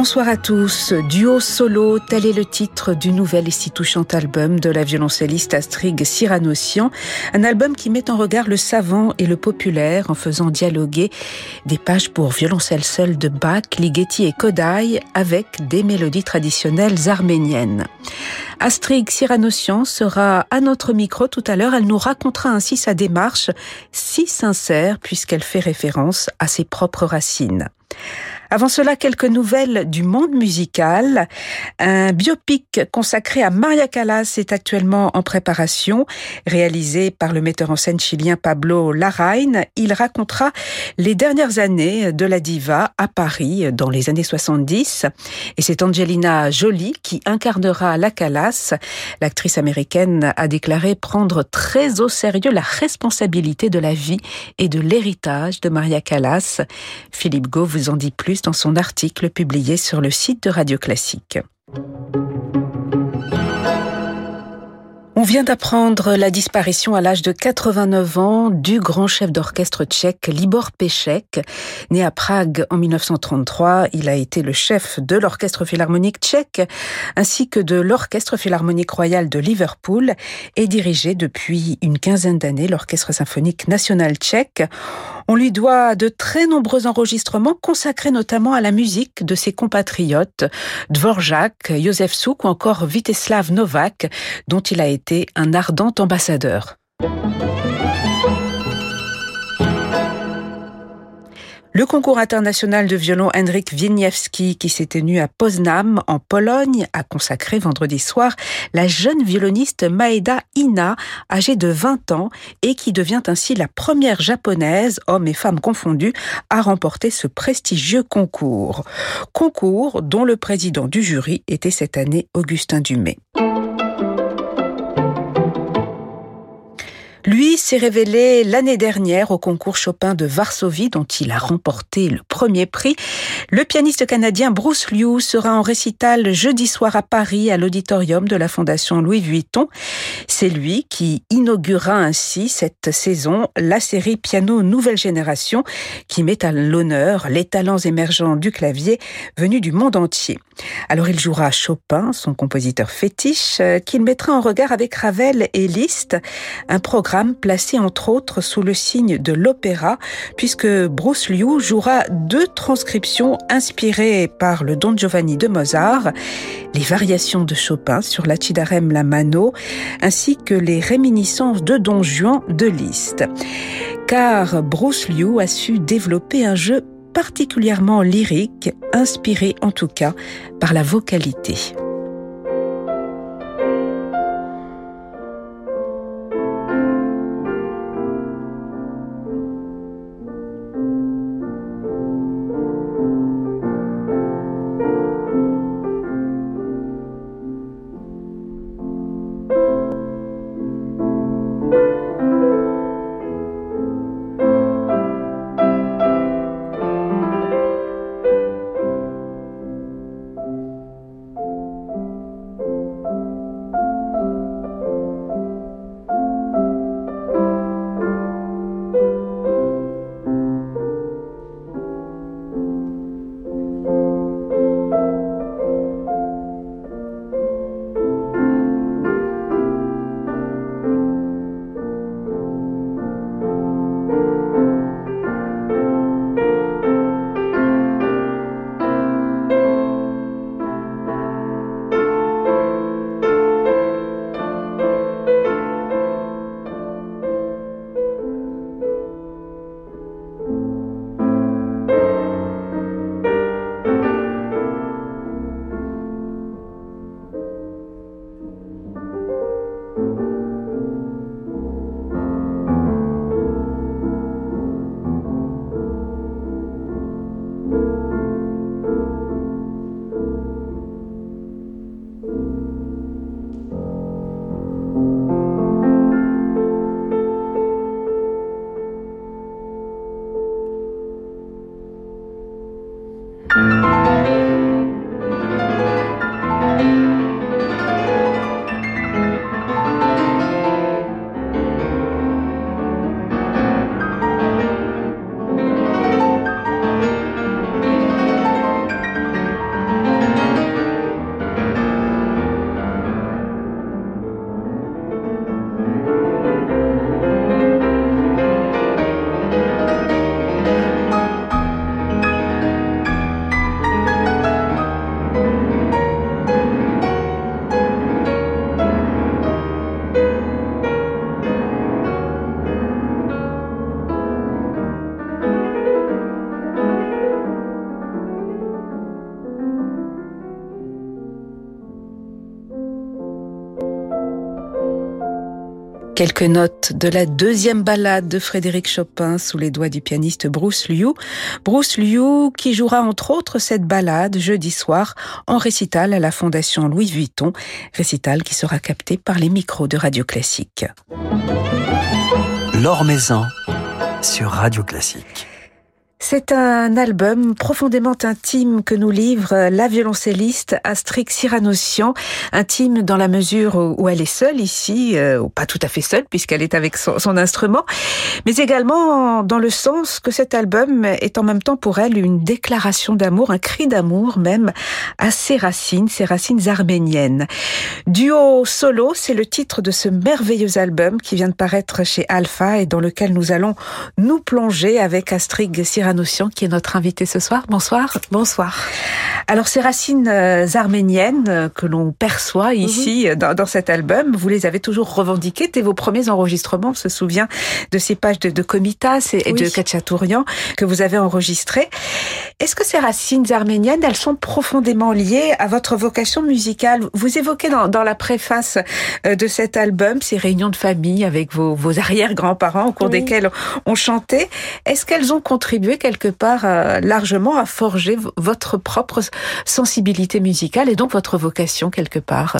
Bonsoir à tous. Duo solo, tel est le titre du nouvel et si touchant album de la violoncelliste Astrid Cyranossian. Un album qui met en regard le savant et le populaire en faisant dialoguer des pages pour violoncelle seul de Bach, Ligeti et Kodai avec des mélodies traditionnelles arméniennes. Astrid Cyranossian sera à notre micro tout à l'heure. Elle nous racontera ainsi sa démarche si sincère puisqu'elle fait référence à ses propres racines. Avant cela, quelques nouvelles du monde musical. Un biopic consacré à Maria Callas est actuellement en préparation, réalisé par le metteur en scène chilien Pablo Larraine. Il racontera les dernières années de la diva à Paris dans les années 70. Et c'est Angelina Jolie qui incarnera la Callas. L'actrice américaine a déclaré prendre très au sérieux la responsabilité de la vie et de l'héritage de Maria Callas. Philippe Gau vous en dit plus dans son article publié sur le site de Radio Classique. On vient d'apprendre la disparition à l'âge de 89 ans du grand chef d'orchestre tchèque Libor Pechek. Né à Prague en 1933, il a été le chef de l'orchestre philharmonique tchèque ainsi que de l'orchestre philharmonique royal de Liverpool et dirigé depuis une quinzaine d'années l'orchestre symphonique national tchèque. On lui doit de très nombreux enregistrements consacrés notamment à la musique de ses compatriotes Dvorak, Josef Souk ou encore Viteslav Novak, dont il a été un ardent ambassadeur. Le concours international de violon Henryk Wieniawski, qui s'est tenu à Poznań, en Pologne, a consacré vendredi soir la jeune violoniste Maeda Ina, âgée de 20 ans, et qui devient ainsi la première japonaise, hommes et femmes confondus, à remporter ce prestigieux concours. Concours dont le président du jury était cette année Augustin Dumay. Lui s'est révélé l'année dernière au concours Chopin de Varsovie dont il a remporté le premier prix. Le pianiste canadien Bruce Liu sera en récital jeudi soir à Paris à l'auditorium de la Fondation Louis Vuitton. C'est lui qui inaugurera ainsi cette saison la série Piano Nouvelle Génération qui met à l'honneur les talents émergents du clavier venus du monde entier. Alors il jouera Chopin, son compositeur fétiche, euh, qu'il mettra en regard avec Ravel et Liszt, un programme placé entre autres sous le signe de l'opéra, puisque Bruce Liu jouera deux transcriptions inspirées par le Don Giovanni de Mozart, les variations de Chopin sur l'Acidarem la Mano, ainsi que les réminiscences de Don Juan de Liszt. Car Bruce Liu a su développer un jeu particulièrement lyrique, inspiré en tout cas par la vocalité. Quelques notes de la deuxième ballade de Frédéric Chopin sous les doigts du pianiste Bruce Liu. Bruce Liu qui jouera entre autres cette ballade jeudi soir en récital à la Fondation Louis Vuitton, récital qui sera capté par les micros de Radio Classique. L'Or sur Radio Classique. C'est un album profondément intime que nous livre la violoncelliste Astrid Cyranossian, intime dans la mesure où elle est seule ici, euh, ou pas tout à fait seule puisqu'elle est avec son, instrument, mais également dans le sens que cet album est en même temps pour elle une déclaration d'amour, un cri d'amour même à ses racines, ses racines arméniennes. Duo solo, c'est le titre de ce merveilleux album qui vient de paraître chez Alpha et dans lequel nous allons nous plonger avec Astrid Cyranossian Qui est notre invité ce soir. Bonsoir. Bonsoir. Alors ces racines euh, arméniennes euh, que l'on perçoit mhm. ici euh, dans, cet album, vous les avez toujours revendiquées dès vos premiers enregistrements. On se souvient de ces pages de, de Komitas et, de Kachatourian que vous avez enregistrées. Est-ce que ces racines arméniennes, elles sont profondément liées à votre vocation musicale? Vous évoquez dans, dans la préface de cet album ces réunions de famille avec vos, vos arrière-grands-parents au cours desquels on chantait. Est-ce qu'elles ont contribué quelque part euh, largement à forger votre propre sensibilité musicale et donc votre vocation quelque part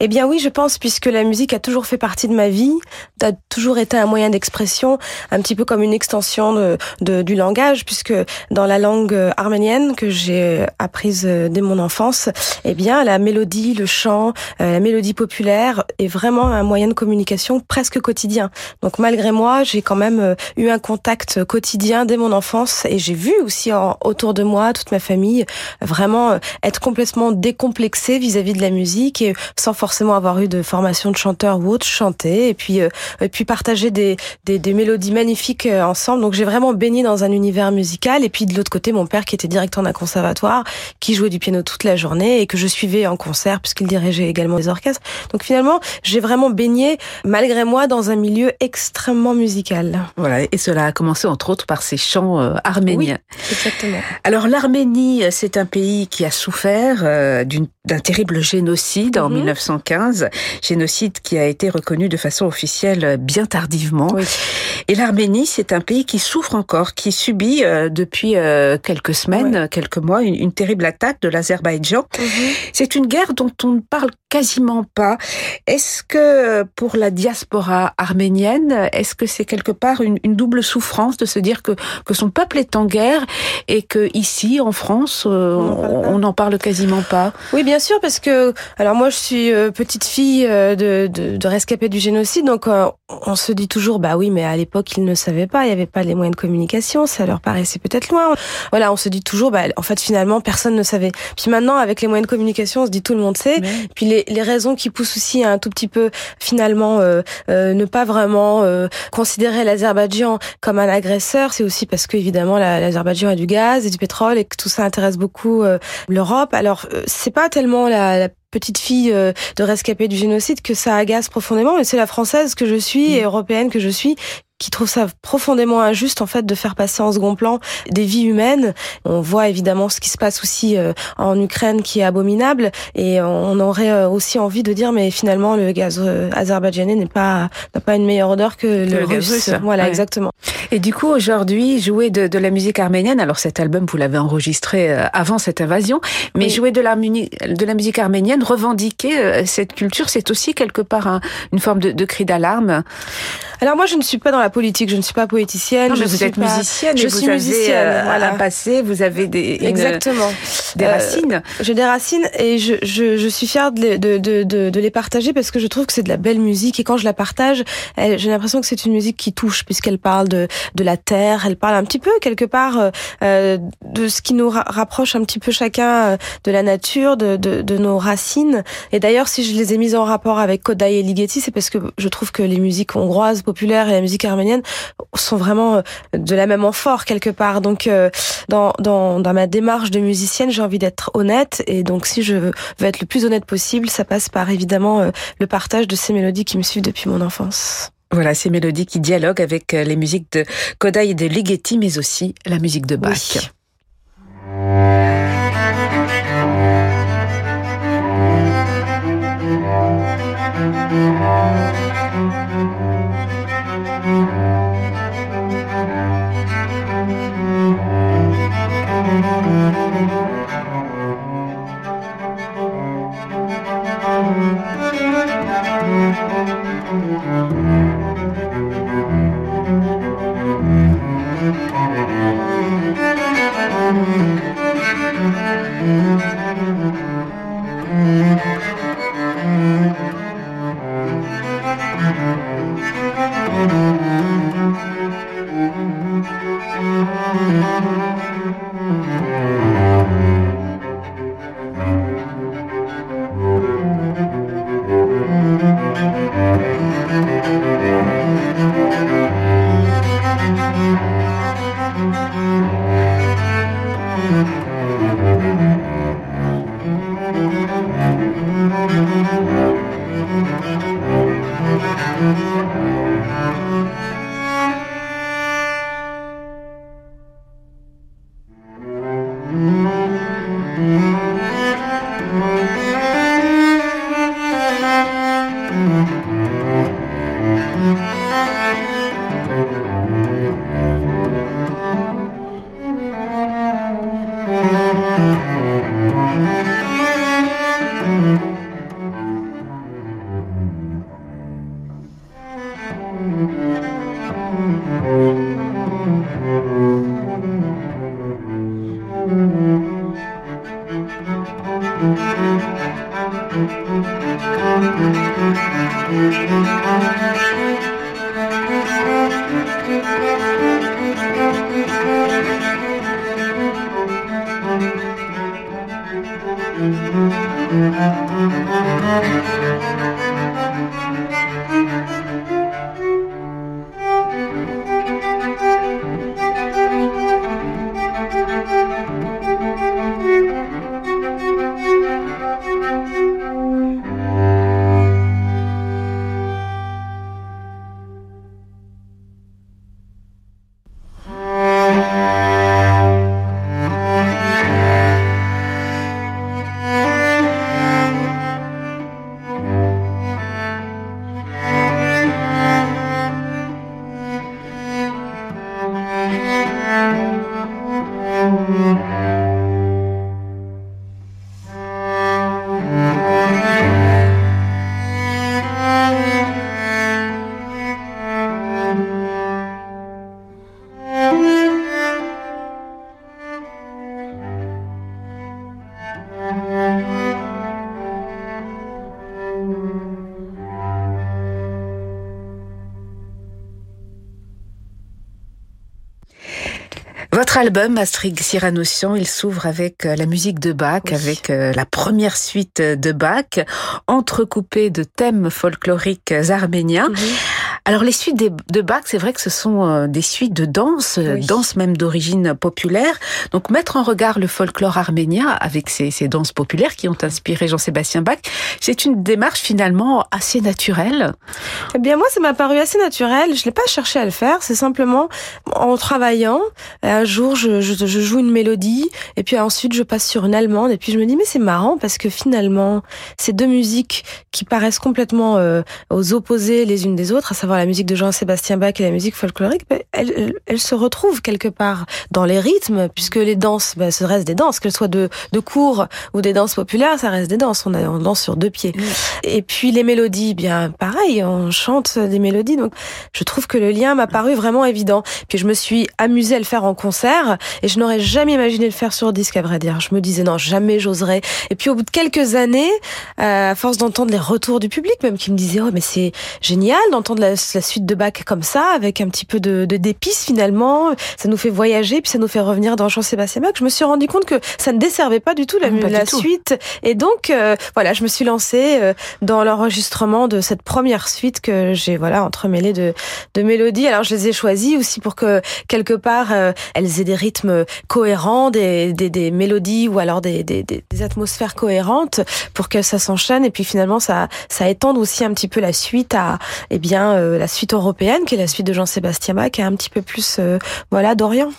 Eh bien oui, je pense, puisque la musique a toujours fait partie de ma vie, a toujours été un moyen d'expression, un petit peu comme une extension du langage, puisque dans la langue arménienne que j'ai apprise dès mon enfance, eh bien la mélodie, le chant, euh, la mélodie populaire est vraiment un moyen de communication presque quotidien. Donc malgré moi, j'ai quand même euh, eu un contact quotidien dès mon enfance et j'ai vu aussi autour de moi toute ma famille vraiment euh, être complètement décomplexée vis-à-vis de la musique et sans forcément avoir eu de formation de chanteur ou autre chanter et puis euh, et puis partager des, des, des mélodies magnifiques euh, ensemble. Donc j'ai vraiment baigné dans un univers musical et puis de l'autre côté mon père qui était directeur d'un conservatoire qui jouait du piano toute la journée et que je suivais en concert puisqu'il dirigeait également des orchestres. Donc finalement j'ai vraiment baigné malgré moi dans un milieu extrêmement musical. Voilà et cela a commencé entre autres par ces chants arménien. exactement. Alors l'Arménie, c'est un pays qui a souffert euh, d'un terrible génocide en 1915, mhm. génocide qui a été reconnu de façon officielle bien tardivement. Et l'Arménie, c'est un pays qui souffre encore, qui subit euh, depuis euh, quelques semaines, quelques mois, une, terrible attaque de l'Azerbaïdjan. Mhm. C'est une guerre dont on ne parle quasiment pas. Est-ce que pour la diaspora arménienne, est-ce que c'est quelque part une, une, double souffrance de se dire que, que son peuple est en guerre et que ici, en France, euh, on n'en parle quasiment pas. Oui, bien sûr, parce que alors moi, je suis euh, petite fille euh, de, de, de rescapés du génocide, donc on se dit toujours, bah oui, mais à l'époque, ils ne savaient pas, il n'y avait pas les moyens de communication, ça leur paraissait peut-être loin. Voilà, on se dit toujours, bah en fait, finalement, personne ne savait. Puis maintenant, avec les moyens de communication, on se dit tout le monde sait. Puis les, les raisons qui poussent aussi à un tout petit peu, finalement, ne pas vraiment considérer l'Azerbaïdjan comme un agresseur, c'est aussi parce que évidemment l'Azerbaïdjan a du gaz et du pétrole et que tout ça intéresse beaucoup euh, l'Europe. Alors euh, c'est pas tellement la, la petite fille euh, de rescapée du génocide que ça agace profondément, mais c'est la française que je suis et mm. européenne que je suis qui trouve ça profondément injuste en fait de faire passer en second plan des vies humaines. On voit évidemment ce qui se passe aussi euh, en Ukraine qui est abominable et on aurait euh, aussi envie de dire mais finalement le gaz euh, azerbaïdjanais n'est pas n'a pas une meilleure odeur que, le, russe. Voilà exactement. Et du coup aujourd'hui jouer de, de, la musique arménienne. Alors cet album vous l'avez enregistré avant cette invasion, mais jouer de la, de la musique arménienne, revendiquer cette culture, c'est aussi quelque part une forme de, de cri d'alarme. Alors moi je ne suis pas dans la politique, je ne suis pas poéticienne. je vous êtes musicienne. Je suis musicienne. Euh, voilà. Un passé, vous avez des exactement des euh, racines. J'ai des racines et je, je, je suis fière de, de, de, de, les partager parce que je trouve que c'est de la belle musique et quand je la partage, j'ai l'impression que c'est une musique qui touche puisqu'elle parle de, de la terre, elle parle un petit peu quelque part euh, euh de ce qui nous rapproche un petit peu chacun de la nature, de, de, de nos racines. Et d'ailleurs, si je les ai mises en rapport avec Kodai et Ligeti, c'est parce que je trouve que les musiques hongroises populaires et la musique arménienne sont vraiment euh, de la même amphore quelque part. Donc euh, dans, dans, dans ma démarche de musicienne, j'ai envie d'être honnête et donc si je veux être le plus honnête possible, ça passe par évidemment euh, le partage de ces mélodies qui me suivent depuis mon enfance. Voilà, ces mélodies qui dialoguent avec les musiques de Kodai et de Ligeti, mais aussi la musique de Bach. Votre album, Astrid Cyranossian, il s'ouvre avec euh, la musique de Bach, avec euh, la première suite de Bach, entrecoupée de thèmes folkloriques arméniens. Mhm. Alors les suites de Bach, c'est vrai que ce sont euh, des suites de danse, danse même d'origine populaire. Donc mettre en regard le folklore arménien avec ces, ces danses populaires qui ont inspiré Jean-Sébastien Bach, c'est une démarche finalement assez naturelle. Eh bien moi, ça m'a paru assez naturel. Je l'ai pas cherché à le faire. C'est simplement en travaillant. Un jour, je, je, je, joue une mélodie et puis ensuite je passe sur une allemande et puis je me dis mais c'est marrant parce que finalement, ces deux musiques qui paraissent complètement euh, aux opposés les unes des autres, à savoir la musique de Jean-Sébastien Bach et la musique folklorique, elles, elles, se retrouvent quelque part dans les rythmes, puisque les danses, ben, ce reste des danses, qu'elles soient de, de cours ou des danses populaires, ça reste des danses. On, a, on danse sur deux pieds. Et puis les mélodies, bien pareil, on chante des mélodies. Donc je trouve que le lien m'a paru vraiment évident. Puis je me suis amusée à le faire en concert et je n'aurais jamais imaginé le faire sur disque, à vrai dire. Je me disais non, jamais j'oserais. Et puis au bout de quelques années, euh, à force d'entendre les retours du public, même qui me disaient oh mais c'est génial d'entendre la, la suite de Bach comme ça, avec un petit peu de d'épices finalement. Ça nous fait voyager, puis ça nous fait revenir dans Jean-Sébastien Bach. Je me suis rendu compte que ça ne desservait pas du tout la, la suite. Et donc, euh, voilà, je me suis lancée euh, dans l'enregistrement de cette première suite que j'ai voilà entremêlée de, de mélodies. Alors, je les ai choisies aussi pour que, quelque part, euh, elles aient des rythmes cohérents, des, des, des mélodies ou alors des, des, des, atmosphères cohérentes pour que ça s'enchaîne. Et puis, finalement, ça, ça étende aussi un petit peu la suite à, eh bien, la suite européenne, qui est la suite de Jean-Sébastien Bach, qui est un petit peu plus, euh, voilà, d'Orient.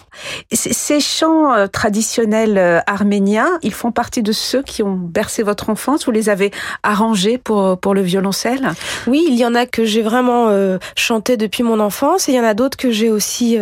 Ces chants euh, traditionnels euh, arméniens, ils font partie de ceux qui ont bercé votre enfance. Vous les avez arrangés pour pour le violoncelle? Oui, il y en a que j'ai vraiment chanté depuis mon enfance, et il y en a d'autres que j'ai aussi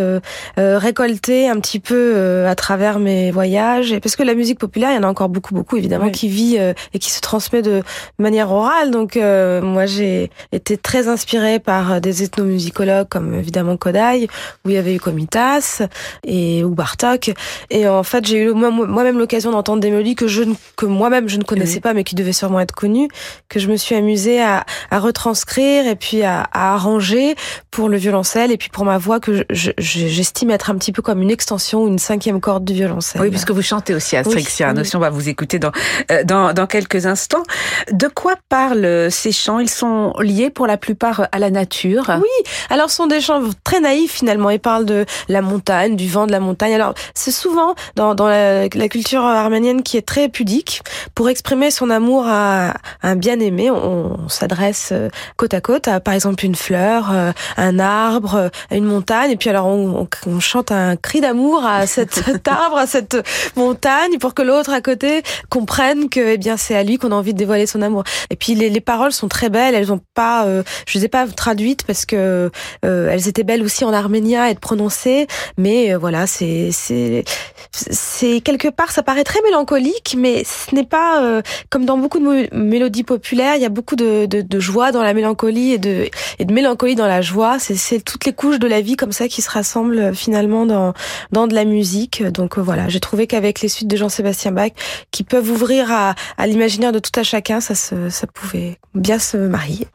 récolté un petit peu à travers mes voyages. Et parce que la musique populaire, il y en a encore beaucoup, beaucoup évidemment, qui vit et qui se transmet de manière orale. Donc moi, j'ai été très inspirée par des ethnomusicologues comme évidemment Kodai, où il y avait eu Komitas et ou Bartok. Et en fait, j'ai eu moi-même l'occasion d'entendre des mélodies que je que moi-même je ne connaissais pas, mais qui devaient sûrement être connues, que je me suis amusée à, à retranscrire et puis à, à, arranger pour le violoncelle et puis pour ma voix que j'estime être un petit peu comme une extension ou une cinquième corde du violoncelle. Oui, puisque vous chantez aussi à Strixia. Oui, On va vous écouter dans, euh, dans, dans quelques instants. De quoi parlent ces chants? Ils sont liés pour la plupart à la nature nature. Oui, alors ce sont des chants très naïfs finalement. Ils parlent de la montagne, du vent de la montagne. Alors c'est souvent dans, dans la, la, culture arménienne qui est très pudique. Pour exprimer son amour à, un bien-aimé, on, s'adresse euh, côte à côte à par exemple une fleur, euh, un arbre, une montagne. Et puis alors on, on chante un cri d'amour à cet arbre, à cette montagne, pour que l'autre à côté comprenne que eh bien c'est à lui qu'on a envie de dévoiler son amour. Et puis les, les paroles sont très belles. Elles ont pas, euh, je les ai pas traduites parce que euh, elles étaient belles aussi en arménien à être prononcées. Mais euh, voilà, c'est c'est c'est quelque part ça paraît très mélancolique, mais ce n'est pas comme dans beaucoup de mélodies populaires. Il y a beaucoup de, de, de, joie dans la mélancolie et de et de mélancolie dans la joie. C'est c'est toutes les couches de la vie comme ça qui se rassemblent finalement dans dans de la musique. Donc voilà, j'ai trouvé qu'avec les suites de Jean-Sébastien Bach, qui peuvent ouvrir à, à l'imaginaire de tout à chacun, ça, se, ça pouvait bien se marier.